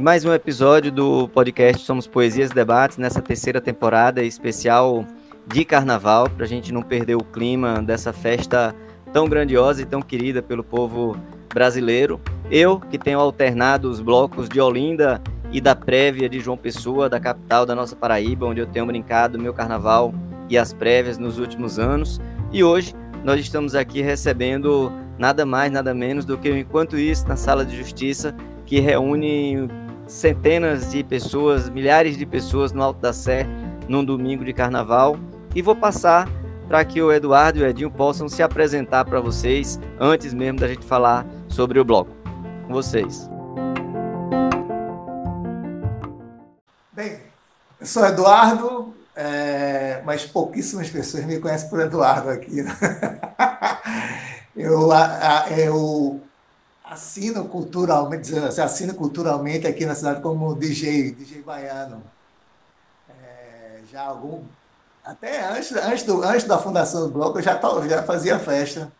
e mais um episódio do podcast Somos Poesias e Debates, nessa terceira temporada especial de carnaval, para a gente não perder o clima dessa festa tão grandiosa e tão querida pelo povo brasileiro. Eu, que tenho alternado os blocos de Olinda e da prévia de João Pessoa, da capital da nossa Paraíba, onde eu tenho brincado meu carnaval e as prévias nos últimos anos. E hoje nós estamos aqui recebendo nada mais, nada menos do que Enquanto Isso na Sala de Justiça, que reúne centenas de pessoas, milhares de pessoas no Alto da Sé num domingo de carnaval. E vou passar para que o Eduardo e o Edinho possam se apresentar para vocês antes mesmo da gente falar sobre o bloco. Com vocês. Bem, eu sou Eduardo, é, mas pouquíssimas pessoas me conhecem por Eduardo aqui. Né? eu, eu assino culturalmente, dizendo assim, assino culturalmente aqui na cidade como DJ, DJ baiano. É, já algum até antes, antes, do, antes da fundação do bloco, eu já, já fazia festa.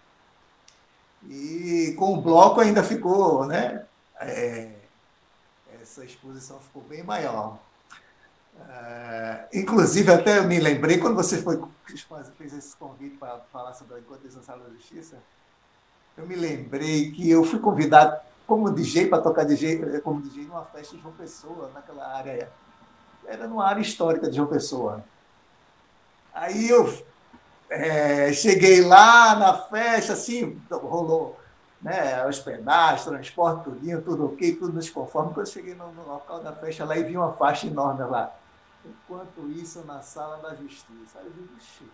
E com o bloco ainda ficou, né? É, essa exposição ficou bem maior. É, inclusive, até eu me lembrei, quando você foi, fez esse convite para falar sobre a Enquanto da Justiça, eu me lembrei que eu fui convidado como DJ para tocar DJ, como DJ numa festa de João Pessoa, naquela área. Era numa área histórica de João Pessoa. Aí eu é, cheguei lá na festa, assim, rolou né, hospedagem, transporte, tudinho, tudo ok, tudo nos conforme. Quando eu cheguei no, no, local da festa lá e vi uma faixa enorme lá. Enquanto isso, na sala da justiça. Aí eu disse,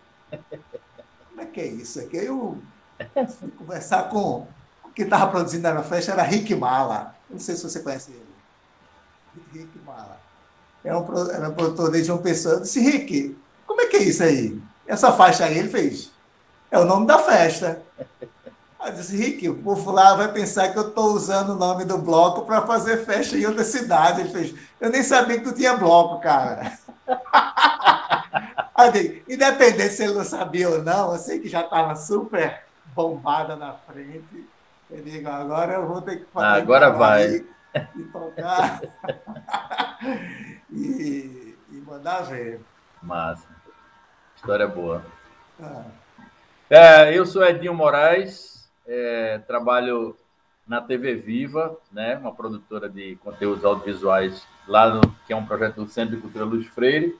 como é que é isso aqui? Aí eu conversar com que estava produzindo na festa, era Rick Mala. Não sei se você conhece ele. Rick Mala. Era um, era um produtor de João Pessoa. Eu disse, Rick, como é que é isso aí? Essa faixa aí ele fez. É o nome da festa. Aí disse, Rick, o povo lá vai pensar que eu estou usando o nome do bloco para fazer festa em outra cidade. Ele fez, eu nem sabia que tu tinha bloco, cara. Aí, independente se ele não sabia ou não, eu sei que já estava super bombada na frente. Eu digo, agora eu vou ter que fazer. Ah, agora vai. E tocar. e, e mandar ver. Massa. História boa. Ah. É, eu sou Edinho Moraes, é, trabalho na TV Viva, né, uma produtora de conteúdos audiovisuais lá no que é um projeto do Centro de Cultura Luz Freire.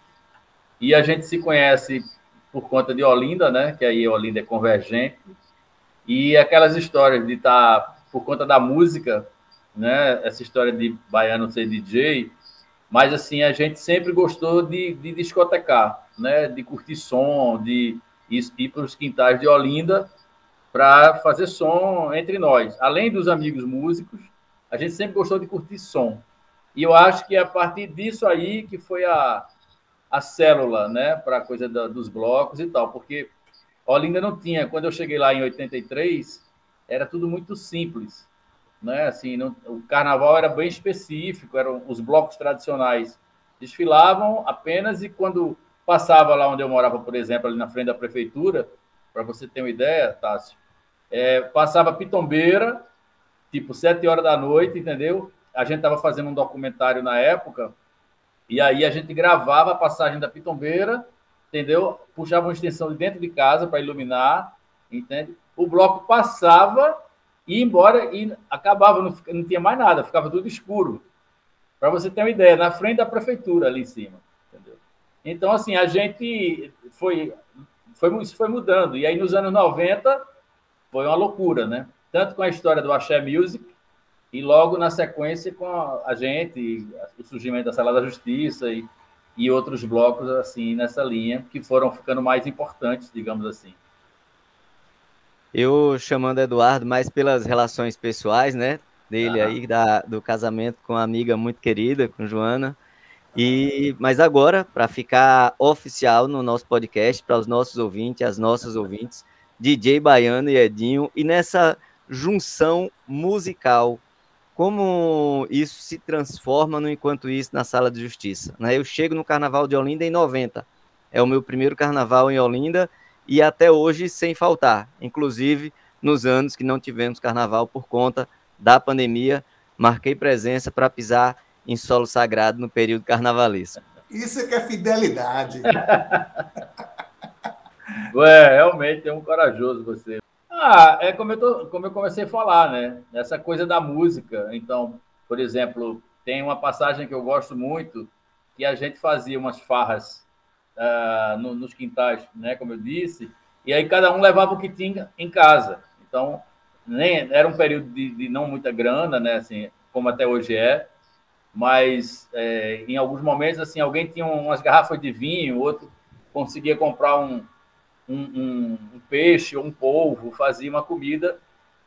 E a gente se conhece por conta de Olinda, né, que aí Olinda é convergente. E aquelas histórias de estar tá, por conta da música, né, essa história de baiano ser DJ, mas assim a gente sempre gostou de, de discotecar né, de curtir som, de ir para os quintais de Olinda para fazer som entre nós. Além dos amigos músicos, a gente sempre gostou de curtir som. E eu acho que é a partir disso aí que foi a, a célula, né, para a coisa da, dos blocos e tal, porque Olinda não tinha, quando eu cheguei lá em 83, era tudo muito simples, né, assim, não, o carnaval era bem específico, eram os blocos tradicionais desfilavam apenas e quando passava lá onde eu morava, por exemplo, ali na frente da prefeitura, para você ter uma ideia, Tássio, é, passava pitombeira, tipo sete horas da noite, entendeu? A gente estava fazendo um documentário na época, e aí a gente gravava a passagem da pitombeira, entendeu? Puxava uma extensão de dentro de casa para iluminar, entende? O bloco passava e ia embora e acabava, não, não tinha mais nada, ficava tudo escuro. Para você ter uma ideia, na frente da prefeitura ali em cima. Então, assim, a gente foi, foi, isso foi mudando. E aí, nos anos 90, foi uma loucura, né? Tanto com a história do Axé Music, e logo na sequência com a gente, o surgimento da Sala da Justiça e, e outros blocos, assim, nessa linha, que foram ficando mais importantes, digamos assim. Eu chamando Eduardo mais pelas relações pessoais, né? Dele ah. aí, da, do casamento com uma amiga muito querida, com Joana. E, mas agora, para ficar oficial no nosso podcast, para os nossos ouvintes, as nossas ouvintes, DJ Baiano e Edinho, e nessa junção musical, como isso se transforma no Enquanto Isso na Sala de Justiça. Né? Eu chego no Carnaval de Olinda em 90, é o meu primeiro carnaval em Olinda, e até hoje sem faltar, inclusive nos anos que não tivemos carnaval por conta da pandemia, marquei presença para pisar em solo sagrado no período carnavalesco. Isso é que é fidelidade. Ué, realmente é um corajoso você. Ah, é como eu, tô, como eu comecei a falar, né? Essa coisa da música. Então, por exemplo, tem uma passagem que eu gosto muito, que a gente fazia umas farras uh, no, nos quintais, né? Como eu disse, e aí cada um levava o que tinha em casa. Então, nem era um período de, de não muita grana, né? Assim, como até hoje é, mas é, em alguns momentos assim alguém tinha umas garrafas de vinho, outro conseguia comprar um, um, um, um peixe ou um polvo, fazia uma comida.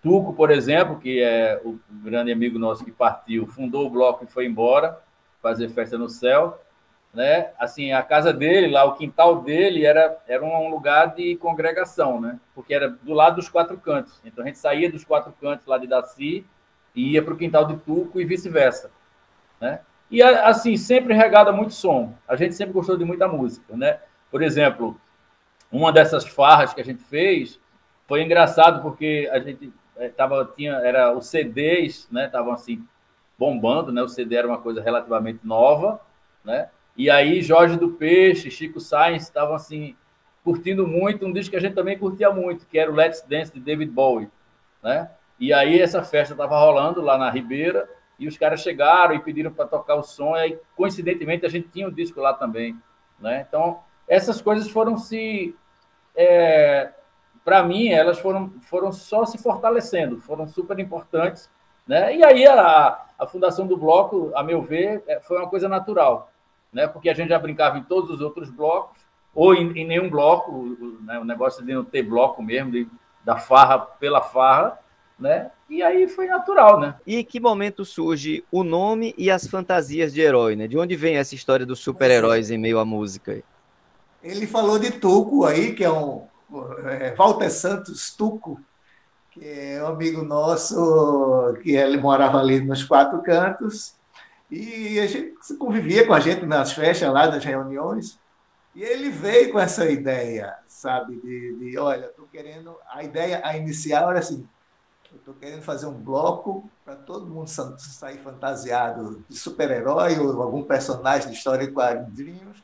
Tuco, por exemplo, que é o grande amigo nosso que partiu, fundou o bloco e foi embora fazer festa no céu, né? Assim, a casa dele, lá o quintal dele era era um lugar de congregação, né? Porque era do lado dos quatro cantos. Então a gente saía dos quatro cantos lá de Daci e ia para o quintal de Tuco e vice-versa, né? E assim, sempre regada muito som. A gente sempre gostou de muita música, né? Por exemplo, uma dessas farras que a gente fez foi engraçado porque a gente eh, tava tinha era os CDs, né? Estavam assim bombando, né? O CD era uma coisa relativamente nova, né? E aí Jorge do Peixe, Chico Sainz estavam assim curtindo muito um disco que a gente também curtia muito, que era o Let's Dance de David Bowie, né? E aí essa festa estava rolando lá na Ribeira e os caras chegaram e pediram para tocar o som e aí, coincidentemente a gente tinha o um disco lá também, né? Então essas coisas foram se é, para mim, elas foram, foram só se fortalecendo, foram super importantes. Né? E aí a, a fundação do bloco, a meu ver, é, foi uma coisa natural, né? porque a gente já brincava em todos os outros blocos, ou em, em nenhum bloco, né? o negócio de não ter bloco mesmo, de, da farra pela farra, né? E aí foi natural, né? E que momento surge o nome e as fantasias de herói, né? De onde vem essa história dos super-heróis em meio à música? Ele falou de Tuco aí, que é um é, Walter Santos Tuco, que é um amigo nosso, que ele morava ali nos quatro cantos, e a gente convivia com a gente nas festas lá, nas reuniões, e ele veio com essa ideia, sabe, de, de olha, estou querendo, a ideia, a inicial era assim, estou querendo fazer um bloco para todo mundo sair fantasiado de super-herói ou algum personagem de história e quadrinhos,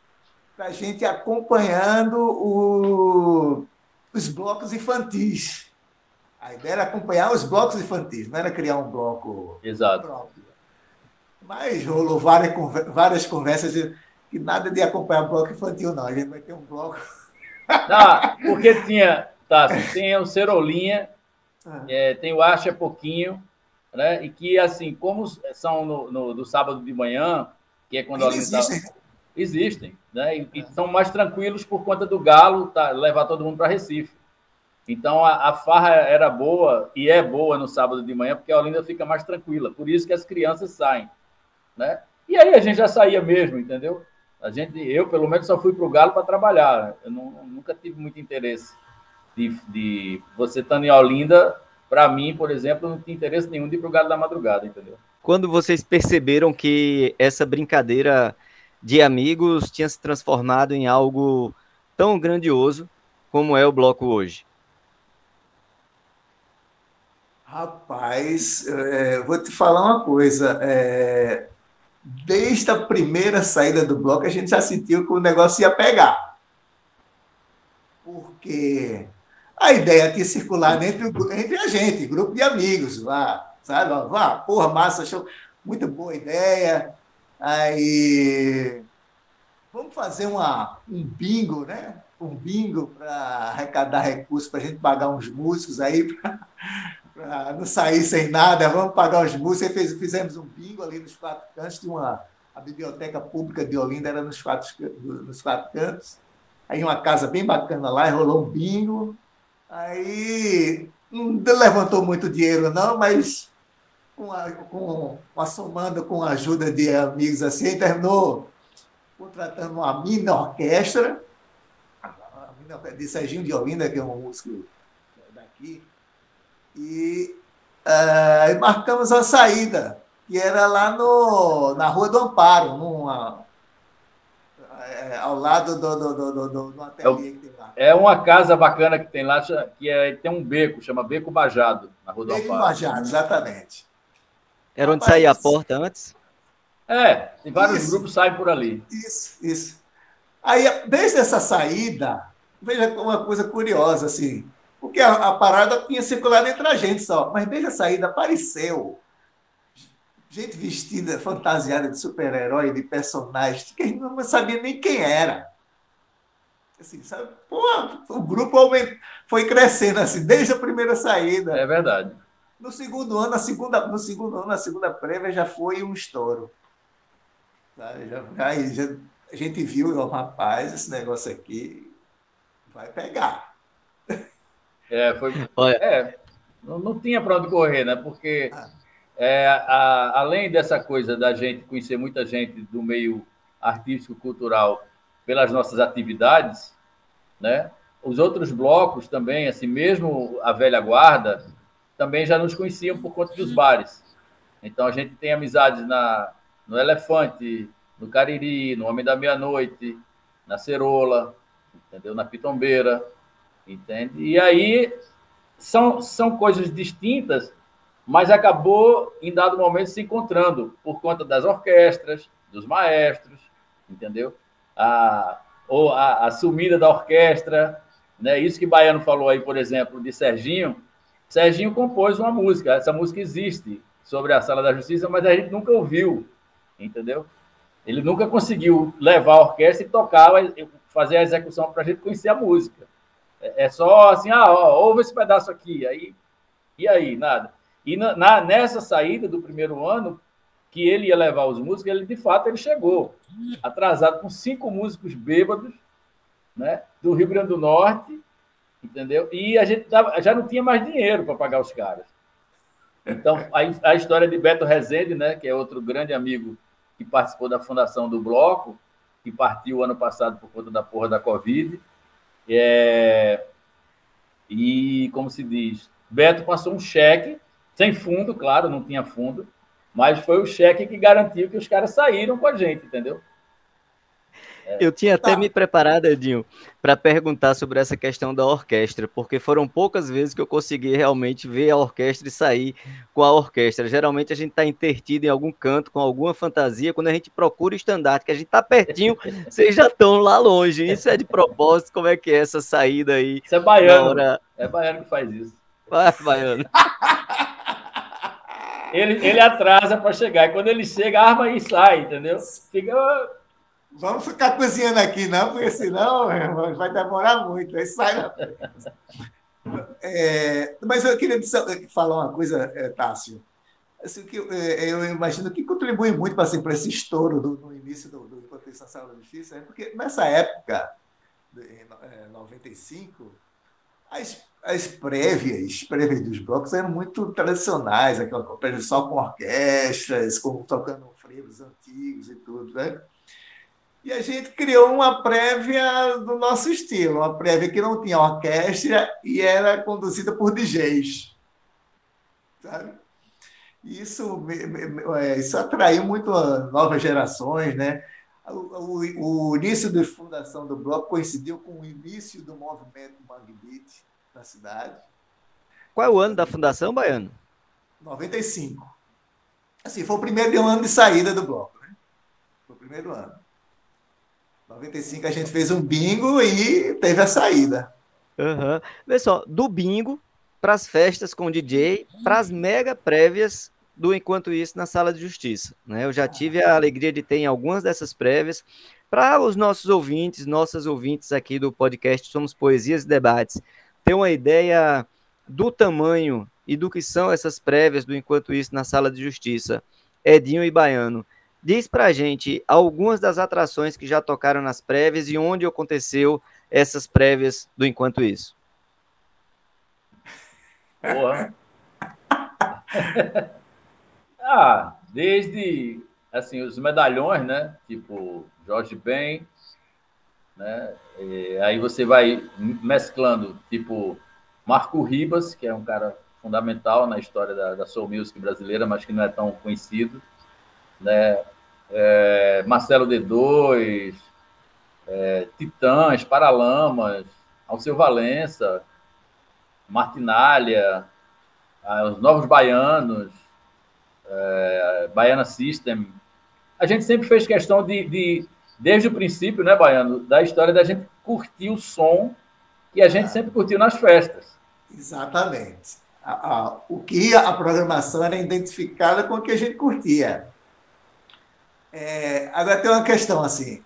para a gente acompanhando o, os blocos infantis. A ideia era acompanhar os blocos infantis, não era criar um bloco Exato. próprio. Mas rolou várias, várias conversas que nada de acompanhar bloco infantil, não. A gente vai ter um bloco. Ah, porque tinha, tá, tem o Cerolinha, ah. é, tem o Acha Pouquinho, né? E que, assim, como são no, no do sábado de manhã, que é quando a Olinda existem, né? E, e, são mais tranquilos por conta do Galo tá, levar todo mundo para Recife. Então a, a, farra era boa e é boa no sábado de manhã porque a Olinda fica mais tranquila. Por isso que as crianças saem, né? E aí a gente já saía mesmo, entendeu? A gente, eu pelo menos só fui para o Galo para trabalhar. Eu não, nunca tive muito interesse de, de você estando em Olinda. Para mim, por exemplo, não tinha interesse nenhum de ir para o Galo da madrugada, entendeu? Quando vocês perceberam que essa brincadeira de amigos tinha se transformado em algo tão grandioso como é o bloco hoje? Rapaz, é, vou te falar uma coisa. É, desde a primeira saída do bloco, a gente já sentiu que o negócio ia pegar. Porque a ideia tinha circulado entre, entre a gente, grupo de amigos lá, sabe? Vá, porra, massa, show, muito boa ideia. Aí vamos fazer uma, um bingo, né? Um bingo para arrecadar recursos para a gente pagar uns músicos aí, para não sair sem nada, vamos pagar os músicos. Fez, fizemos um bingo ali nos quatro cantos, de uma, a biblioteca pública de Olinda era nos quatro, nos quatro cantos. Aí uma casa bem bacana lá, rolou um bingo. Aí não levantou muito dinheiro, não, mas com, a, com, somando com a ajuda de amigos assim, terminou contratando uma mini orquestra, de Serginho de Olinda, que é um músico daqui, e uh, marcamos a saída, que era lá no, na Rua do Amparo, numa, é, ao lado do, do, do, do, do ateliê que tem lá. É uma casa bacana que tem lá, que é, tem um beco, chama Beco Bajado, na Rua do Beco Amparo. Bajado, exatamente. Era onde Rapaz, saía a porta antes? É, tem vários isso, grupos saem por ali. Isso, isso. Aí, desde essa saída, veja uma coisa curiosa, assim, porque a, a parada tinha circulado entre a gente só, mas desde a saída apareceu gente vestida, fantasiada de super-herói, de personagens, que a gente não sabia nem quem era. Assim, sabe? Pô, o grupo foi crescendo assim, desde a primeira saída. É verdade. No segundo ano, a segunda, no segundo ano, a segunda prévia já foi um estouro. Já, já, já, a gente viu, oh, rapaz, esse negócio aqui vai pegar. É, foi. É, não, não tinha para onde correr, né? Porque ah. é, a, além dessa coisa da gente conhecer muita gente do meio artístico cultural pelas nossas atividades, né? Os outros blocos também, assim, mesmo a velha guarda, também já nos conheciam por conta dos bares. Então a gente tem amizades na no Elefante, no Cariri, no Homem da Meia-Noite, na Cerola, entendeu? Na Pitombeira, entende? E aí são, são coisas distintas, mas acabou em dado momento se encontrando por conta das orquestras, dos maestros, entendeu? A, ou a, a sumida da orquestra, né? Isso que Baiano falou aí, por exemplo, de Serginho. Serginho compôs uma música, essa música existe sobre a Sala da Justiça, mas a gente nunca ouviu, entendeu? Ele nunca conseguiu levar a orquestra e tocar, fazer a execução para a gente conhecer a música. É, é só assim, ah, ó, ouve esse pedaço aqui, aí e aí nada. E na, na, nessa saída do primeiro ano, que ele ia levar os músicos, ele de fato ele chegou atrasado com cinco músicos bêbados, né, do Rio Grande do Norte, entendeu? E a gente já não tinha mais dinheiro para pagar os caras. Então, a, a história de Beto Rezende, né, que é outro grande amigo que participou da fundação do bloco, que partiu ano passado por conta da porra da Covid. É... E, como se diz, Beto passou um cheque, sem fundo, claro, não tinha fundo, mas foi o cheque que garantiu que os caras saíram com a gente, entendeu? É. Eu tinha até tá. me preparado, Edinho, para perguntar sobre essa questão da orquestra, porque foram poucas vezes que eu consegui realmente ver a orquestra e sair com a orquestra. Geralmente a gente está intertido em algum canto, com alguma fantasia, quando a gente procura o estandarte, que a gente está pertinho, vocês já estão lá longe. Isso é de propósito, como é que é essa saída aí? Isso é baiano. Hora... É baiano que faz isso. Vai, baiano. Ele, ele atrasa para chegar. E quando ele chega, arma e sai, entendeu? Fica. Vamos ficar cozinhando aqui, não, porque senão vai demorar muito. Aí sai é, Mas eu queria falar uma coisa, é, Tássio. Assim, que, é, eu imagino que contribui muito assim, para esse estouro do, no início do, do na Sala da Justiça, é porque nessa época, em 95, as as prévias, prévias dos blocos eram muito tradicionais, aquela prévia só com orquestras, com, tocando freivos antigos e tudo, né? E a gente criou uma prévia do nosso estilo, uma prévia que não tinha orquestra e era conduzida por DJs. Sabe? Isso, é, isso atraiu muito novas gerações, né? O, o, o início da fundação do bloco coincidiu com o início do movimento Mangue Beat, na cidade. Qual é o ano da fundação, Baiano? 95. Assim, foi o primeiro ano de saída do bloco, né? Foi o primeiro ano. 95 a gente fez um bingo e teve a saída. Uhum. Vê só, do bingo para as festas com DJ, para as mega prévias do Enquanto Isso na Sala de Justiça. Né? Eu já tive a alegria de ter em algumas dessas prévias. Para os nossos ouvintes, nossas ouvintes aqui do podcast Somos Poesias e Debates, ter uma ideia do tamanho e do que são essas prévias do Enquanto Isso na Sala de Justiça, Edinho e Baiano, diz pra gente algumas das atrações que já tocaram nas prévias e onde aconteceu essas prévias do Enquanto Isso. Boa. ah, desde assim os medalhões, né? Tipo Jorge Ben, né? E aí você vai mesclando, tipo, Marco Ribas, que é um cara fundamental na história da, da soul music brasileira, mas que não é tão conhecido, né? É, Marcelo D2, é, Titãs, Paralamas, Alceu Valença, Martinalha, os Novos Baianos, é, Baiana System, a gente sempre fez questão de, de, desde o princípio, né, Baiano, da história da gente curtir o som que a gente sempre curtiu nas festas. Exatamente. O que a programação era identificada com o que a gente curtia. É, agora tem uma questão assim.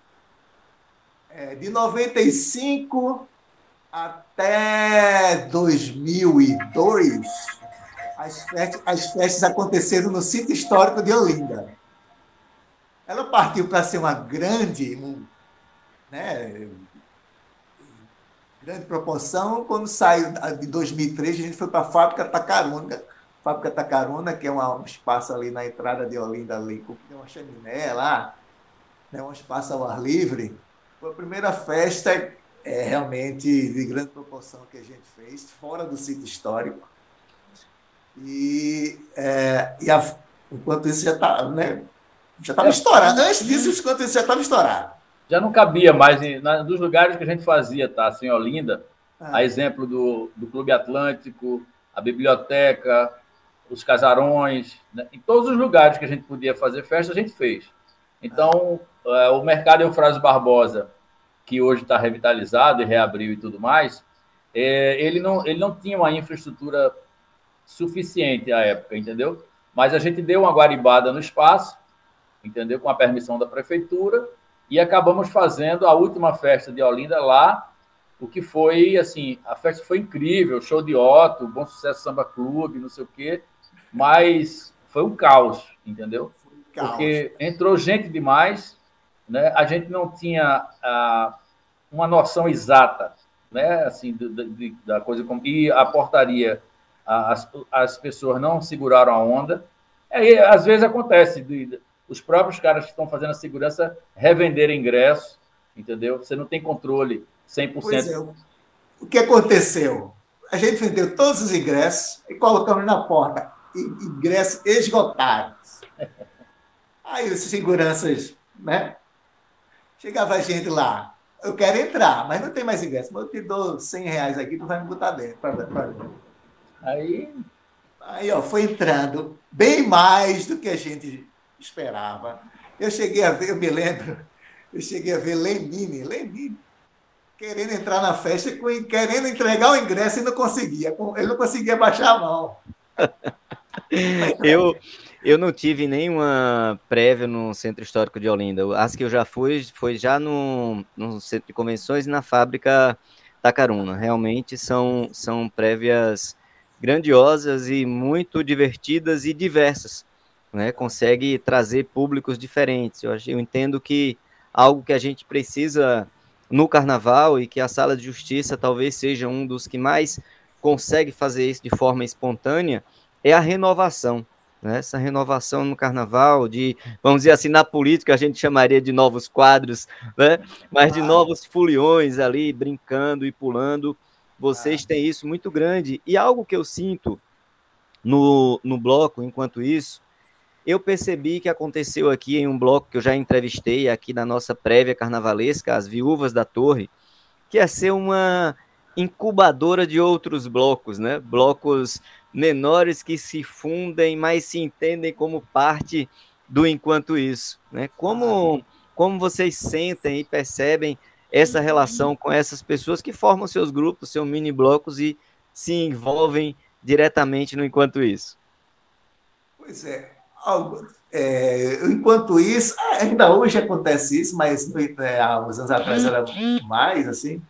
É, de 95 até 2002, as festas, as festas aconteceram no sítio histórico de Olinda. Ela partiu para ser uma grande, um, né, grande proporção. Quando saiu de 2003, a gente foi para a fábrica Tacaruna, fábrica Tacaruna, que é um espaço ali na entrada de Olinda, ali, com uma chaminé lá, né, um espaço ao ar livre. Foi a primeira festa é, realmente de grande proporção que a gente fez, fora do sítio histórico. E, é, e a, enquanto isso já estava né, já estava estourado. Antes disso, enquanto isso já estava estourado já não cabia mais em, na, nos lugares que a gente fazia, tá? Assim, Olinda, ah. a exemplo do, do Clube Atlântico, a biblioteca, os casarões, né? em todos os lugares que a gente podia fazer festa, a gente fez. Então, é, o mercado Eufrásio Barbosa, que hoje está revitalizado e reabriu e tudo mais, é, ele, não, ele não tinha uma infraestrutura suficiente à época, entendeu? Mas a gente deu uma guaribada no espaço, entendeu? Com a permissão da prefeitura, e acabamos fazendo a última festa de Olinda lá, o que foi, assim, a festa foi incrível, show de Otto, Bom Sucesso Samba Clube, não sei o quê, mas foi um caos, entendeu? Caos. Porque entrou gente demais, né? a gente não tinha ah, uma noção exata, né? assim, de, de, da coisa como... E a portaria, as, as pessoas não seguraram a onda, aí às vezes acontece de, os próprios caras que estão fazendo a segurança revenderem ingresso, entendeu? Você não tem controle 100%. Pois é. O que aconteceu? A gente vendeu todos os ingressos e colocamos na porta ingressos esgotados. Aí os seguranças, né? Chegava a gente lá, eu quero entrar, mas não tem mais ingresso. Mas eu te dou 100 reais aqui, tu vai me botar dentro. Pra, pra... Aí... Aí, ó, foi entrando bem mais do que a gente esperava. Eu cheguei a ver, eu me lembro, eu cheguei a ver Lenine, Lenine, querendo entrar na festa, querendo entregar o ingresso e não conseguia. Ele não conseguia baixar a mão. eu, eu não tive nenhuma prévia no Centro Histórico de Olinda. As que eu já fui, foi já no, no Centro de Convenções e na fábrica Tacaruna. Realmente são, são prévias grandiosas e muito divertidas e diversas né, consegue trazer públicos diferentes. Eu, eu entendo que algo que a gente precisa no carnaval e que a sala de justiça talvez seja um dos que mais consegue fazer isso de forma espontânea é a renovação. Né? Essa renovação no carnaval, de, vamos dizer assim, na política a gente chamaria de novos quadros, né? mas de novos foliões ali, brincando e pulando. Vocês têm isso muito grande. E algo que eu sinto no, no bloco, enquanto isso, eu percebi que aconteceu aqui em um bloco que eu já entrevistei aqui na nossa prévia carnavalesca, as Viúvas da Torre, que é ser uma incubadora de outros blocos, né? Blocos menores que se fundem, mas se entendem como parte do enquanto isso, né? Como como vocês sentem e percebem essa relação com essas pessoas que formam seus grupos, seus mini blocos e se envolvem diretamente no enquanto isso? Pois é, é, enquanto isso, ainda hoje acontece isso, mas é, há uns anos atrás era mais assim.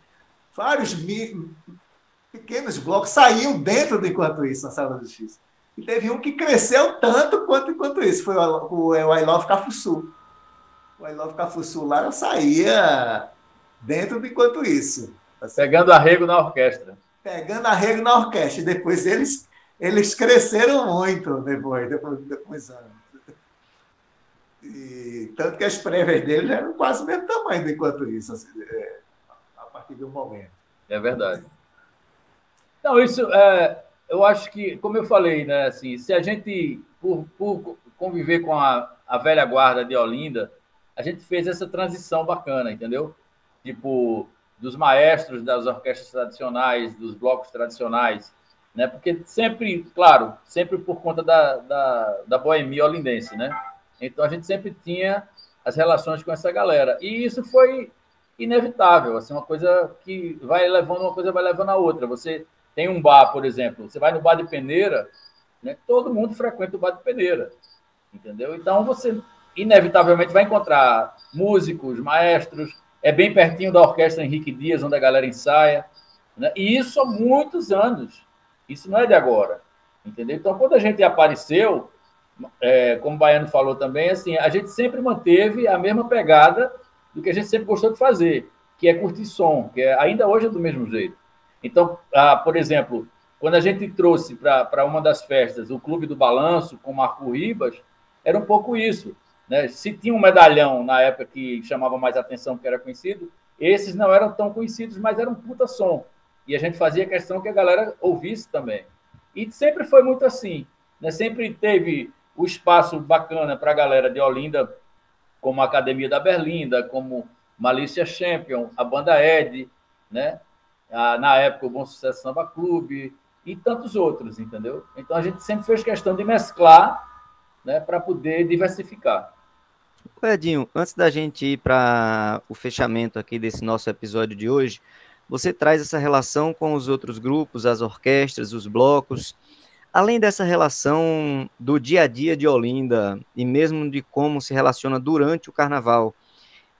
Vários pequenos blocos saíam dentro do enquanto isso na sala da justiça. E teve um que cresceu tanto quanto enquanto isso, foi o, o, o I Love Cafuçu. O I Love Cafuçu lá saía dentro do enquanto isso. Assim. Pegando arrego na orquestra. Pegando arrego na orquestra. E depois eles eles cresceram muito depois, depois, depois anos. E, tanto que as prévias deles eram quase o mesmo tamanho enquanto isso, assim, é, partir de um momento. É verdade. Não, isso é, eu acho que, como eu falei, né, assim, se a gente, por, por conviver com a, a velha guarda de Olinda, a gente fez essa transição bacana, entendeu? Tipo, dos maestros das orquestras tradicionais, dos blocos tradicionais, né? Porque sempre, claro, sempre por conta da, da, da boemia olindense, né? Então a gente sempre tinha as relações com essa galera. E isso foi inevitável, assim, uma coisa que vai levando uma coisa vai levando a outra. Você tem um bar, por exemplo, você vai no bar de Peneira, né? Todo mundo frequenta o bar de Peneira, entendeu? Então você inevitavelmente vai encontrar músicos, maestros, é bem pertinho da orquestra Henrique Dias, onde a galera ensaia, né? E isso há muitos anos. Isso não é de agora, entendeu? Então quando a gente apareceu, é, como o Baiano falou também, assim, a gente sempre manteve a mesma pegada do que a gente sempre gostou de fazer, que é curtir som, que é, ainda hoje é do mesmo jeito. Então, ah, por exemplo, quando a gente trouxe para uma das festas o Clube do Balanço com Marco Ribas, era um pouco isso. Né? Se tinha um medalhão na época que chamava mais atenção, que era conhecido, esses não eram tão conhecidos, mas eram um puta som. E a gente fazia questão que a galera ouvisse também. E sempre foi muito assim. Né? Sempre teve o espaço bacana para a galera de Olinda, como a Academia da Berlinda, como Malícia Champion, a banda Ed, né? na época o Bom Sucesso Samba Clube e tantos outros, entendeu? Então a gente sempre fez questão de mesclar né, para poder diversificar. Edinho, antes da gente ir para o fechamento aqui desse nosso episódio de hoje, você traz essa relação com os outros grupos, as orquestras, os blocos. Além dessa relação do dia a dia de Olinda e mesmo de como se relaciona durante o carnaval,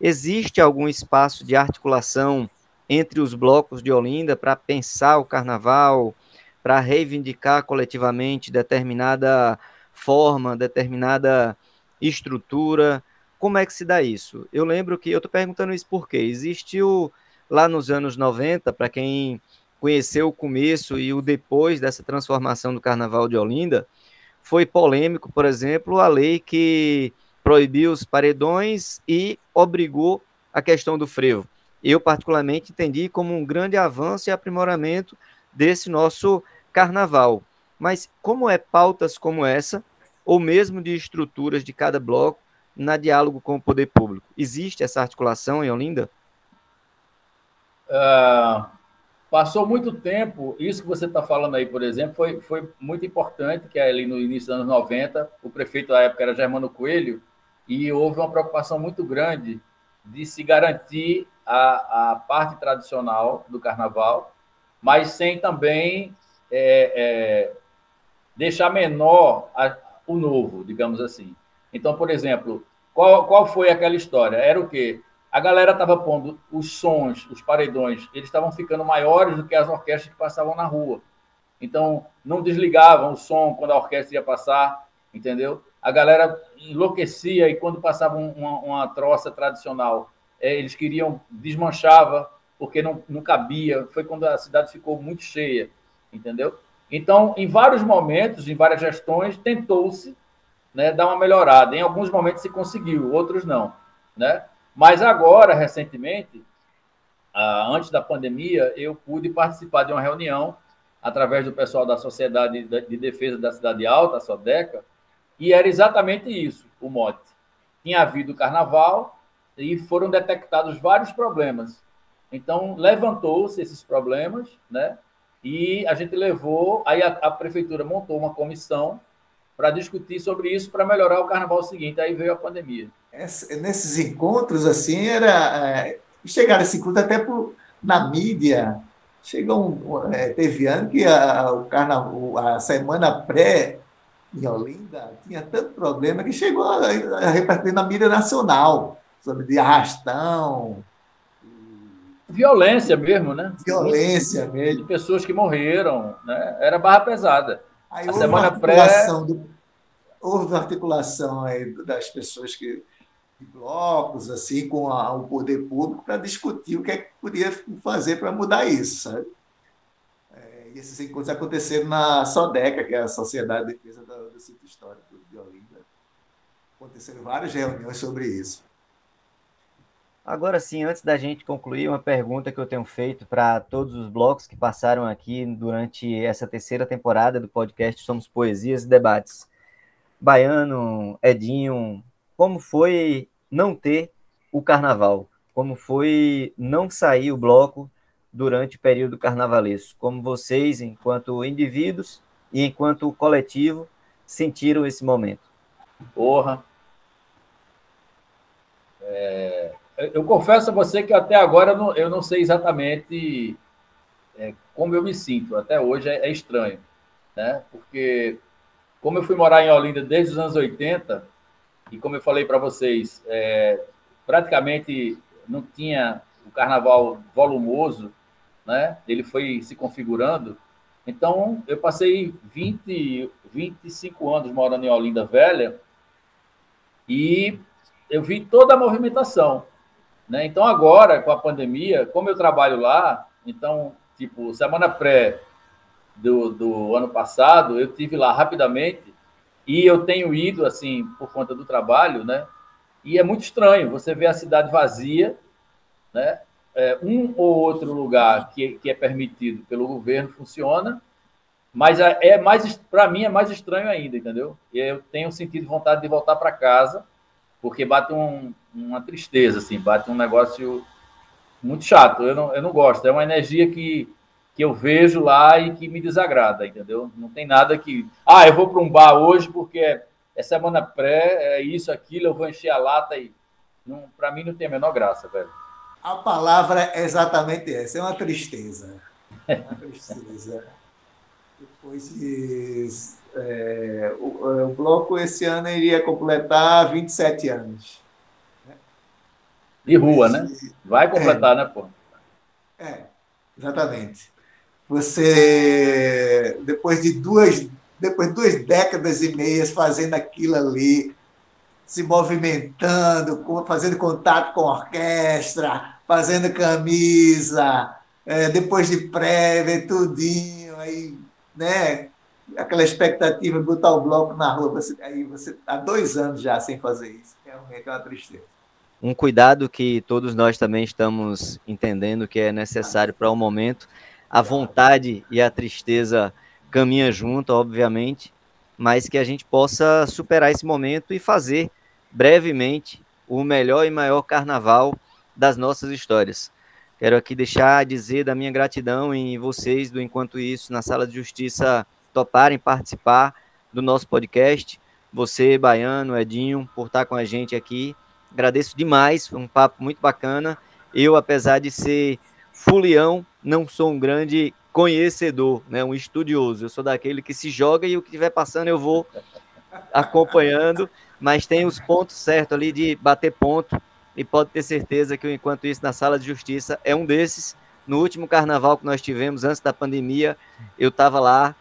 existe algum espaço de articulação entre os blocos de Olinda para pensar o carnaval, para reivindicar coletivamente determinada forma, determinada estrutura? Como é que se dá isso? Eu lembro que eu estou perguntando isso porque existiu lá nos anos 90, para quem conheceu o começo e o depois dessa transformação do Carnaval de Olinda, foi polêmico, por exemplo, a lei que proibiu os paredões e obrigou a questão do frevo. Eu, particularmente, entendi como um grande avanço e aprimoramento desse nosso carnaval. Mas como é pautas como essa, ou mesmo de estruturas de cada bloco, na diálogo com o poder público? Existe essa articulação em Olinda? Uh, Passou muito tempo, isso que você está falando aí, por exemplo, foi, foi muito importante, que ali no início dos anos 90, o prefeito da época era Germano Coelho, e houve uma preocupação muito grande de se garantir a, a parte tradicional do carnaval, mas sem também é, é, deixar menor a, o novo, digamos assim. Então, por exemplo, qual, qual foi aquela história? Era o quê? A galera estava pondo os sons, os paredões, eles estavam ficando maiores do que as orquestras que passavam na rua. Então, não desligavam o som quando a orquestra ia passar, entendeu? A galera enlouquecia e quando passava uma, uma troça tradicional, é, eles queriam, desmanchava, porque não, não cabia. Foi quando a cidade ficou muito cheia, entendeu? Então, em vários momentos, em várias gestões, tentou-se né, dar uma melhorada. Em alguns momentos se conseguiu, outros não, né? Mas agora, recentemente, antes da pandemia, eu pude participar de uma reunião através do pessoal da Sociedade de Defesa da Cidade Alta, a SODECA, e era exatamente isso, o mote. Tinha havido carnaval e foram detectados vários problemas. Então, levantou-se esses problemas, né? E a gente levou, aí a, a prefeitura montou uma comissão para discutir sobre isso para melhorar o carnaval seguinte. Aí veio a pandemia nesses encontros, assim, era. É, chegaram esse encontro até por, na mídia. Chegou um, é, teve ano que a, o carnaval, a semana pré em Olinda tinha tanto problema que chegou a, a repercutir na mídia nacional, sobre de arrastão. Violência mesmo, né? Violência mesmo. De pessoas que morreram, né? Era barra pesada. Aí a semana pré. Do, houve articulação aí das pessoas que blocos assim com a, o poder público para discutir o que é que podia fazer para mudar isso, sabe? É, e esses encontros aconteceram na SODECA, que é a Sociedade de Defesa do, do Sítio Histórico de Olinda. Aconteceram várias reuniões sobre isso. Agora sim, antes da gente concluir, uma pergunta que eu tenho feito para todos os blocos que passaram aqui durante essa terceira temporada do podcast Somos Poesias e Debates. Baiano, Edinho, como foi não ter o carnaval, como foi não sair o bloco durante o período carnavalesco, como vocês, enquanto indivíduos e enquanto coletivo, sentiram esse momento. Porra. É, eu confesso a você que até agora eu não, eu não sei exatamente é, como eu me sinto. Até hoje é, é, estranho, né? Porque como eu fui morar em Olinda desde os anos 80 e como eu falei para vocês, é, praticamente não tinha o carnaval volumoso, né? Ele foi se configurando. Então, eu passei 20, 25 anos morando em Olinda Velha e eu vi toda a movimentação. Né? Então, agora, com a pandemia, como eu trabalho lá, então, tipo, semana pré do, do ano passado, eu tive lá rapidamente e eu tenho ido, assim, por conta do trabalho, né? E é muito estranho você ver a cidade vazia, né? É, um ou outro lugar que, que é permitido pelo governo funciona, mas é, mais para mim é mais estranho ainda, entendeu? Eu tenho sentido vontade de voltar para casa, porque bate um, uma tristeza, assim, bate um negócio muito chato. Eu não, eu não gosto. É uma energia que, que eu vejo lá e que me desagrada, entendeu? Não tem nada que. Ah, eu vou para um bar hoje porque é, é semana pré, é isso, aquilo, eu vou encher a lata e. Para mim não tem a menor graça, velho. A palavra é exatamente essa, é uma tristeza. É uma tristeza. Depois é, o, é, o, bloco esse ano iria completar 27 anos. De rua, né? Vai completar, é, né, pô? É, exatamente. Você, depois de duas, depois de duas décadas e meias fazendo aquilo ali, se movimentando, fazendo contato com a orquestra, fazendo camisa, é, depois de prévia, tudinho, aí, né? Aquela expectativa de botar o bloco na rua, você, aí você há dois anos já sem fazer isso. Realmente é uma tristeza um cuidado que todos nós também estamos entendendo que é necessário para o momento. A vontade e a tristeza caminham junto, obviamente, mas que a gente possa superar esse momento e fazer brevemente o melhor e maior carnaval das nossas histórias. Quero aqui deixar dizer da minha gratidão em vocês do Enquanto Isso na Sala de Justiça toparem participar do nosso podcast. Você, Baiano, Edinho, por estar com a gente aqui Agradeço demais, foi um papo muito bacana. Eu, apesar de ser fulião, não sou um grande conhecedor, né, um estudioso. Eu sou daquele que se joga e o que estiver passando eu vou acompanhando, mas tem os pontos certos ali de bater ponto e pode ter certeza que enquanto isso na sala de justiça é um desses. No último carnaval que nós tivemos antes da pandemia, eu estava lá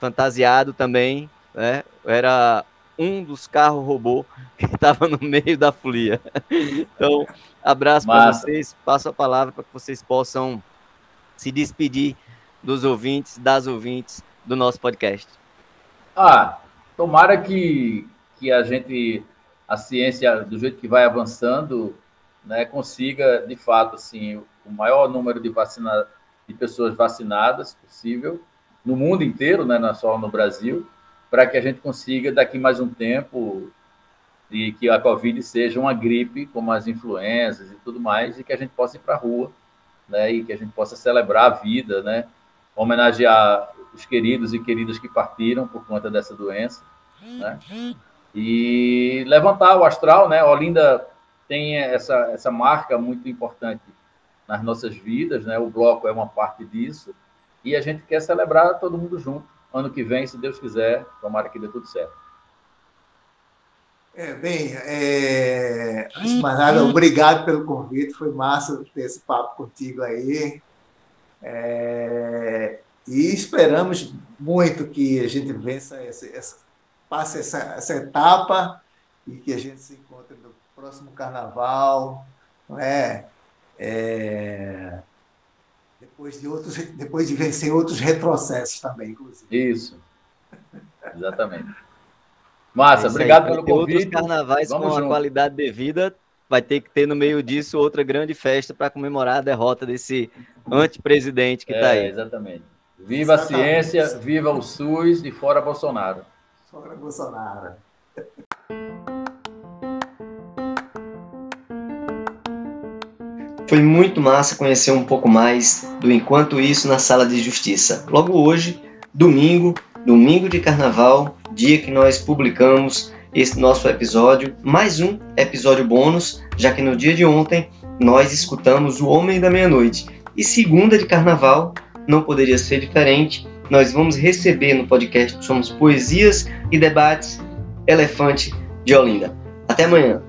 fantasiado também, né? Era um dos carros robô que estava no meio da folia. Então, abraço para vocês, passo a palavra para que vocês possam se despedir dos ouvintes, das ouvintes do nosso podcast. Ah, tomara que, que a gente, a ciência, do jeito que vai avançando, né, consiga, de fato, assim, o maior número de, vacina, de pessoas vacinadas possível, no mundo inteiro, né, não só no Brasil, para que a gente consiga, daqui mais um tempo, e que a Covid seja uma gripe, como as influenzas e tudo mais, e que a gente possa ir para a rua, né, e que a gente possa celebrar a vida, né, homenagear os queridos e queridas que partiram por conta dessa doença, né, e levantar o astral, né, Olinda tem essa, essa marca muito importante nas nossas vidas, né, o bloco é uma parte disso, e a gente quer celebrar todo mundo junto ano que vem, se Deus quiser, tomara que dê tudo certo. É, bem, é, antes de mais nada, obrigado pelo convite, foi massa ter esse papo contigo aí. É, e esperamos muito que a gente vença essa, passe essa, essa etapa e que a gente se encontre no próximo carnaval, não é? é depois de outros, depois de vencer outros retrocessos também, inclusive. Isso. Exatamente. Massa, é obrigado aí, pelo convite. Outros carnavais Vamos com junto. a qualidade devida, vai ter que ter no meio disso outra grande festa para comemorar a derrota desse antepresidente que está é, aí. Exatamente. Viva exatamente. a ciência, viva o SUS e fora Bolsonaro. Fora Bolsonaro. Foi muito massa conhecer um pouco mais do Enquanto Isso na Sala de Justiça. Logo hoje, domingo, domingo de carnaval, dia que nós publicamos esse nosso episódio, mais um episódio bônus, já que no dia de ontem nós escutamos O Homem da Meia-Noite. E segunda de carnaval não poderia ser diferente. Nós vamos receber no podcast Somos Poesias e Debates Elefante de Olinda. Até amanhã.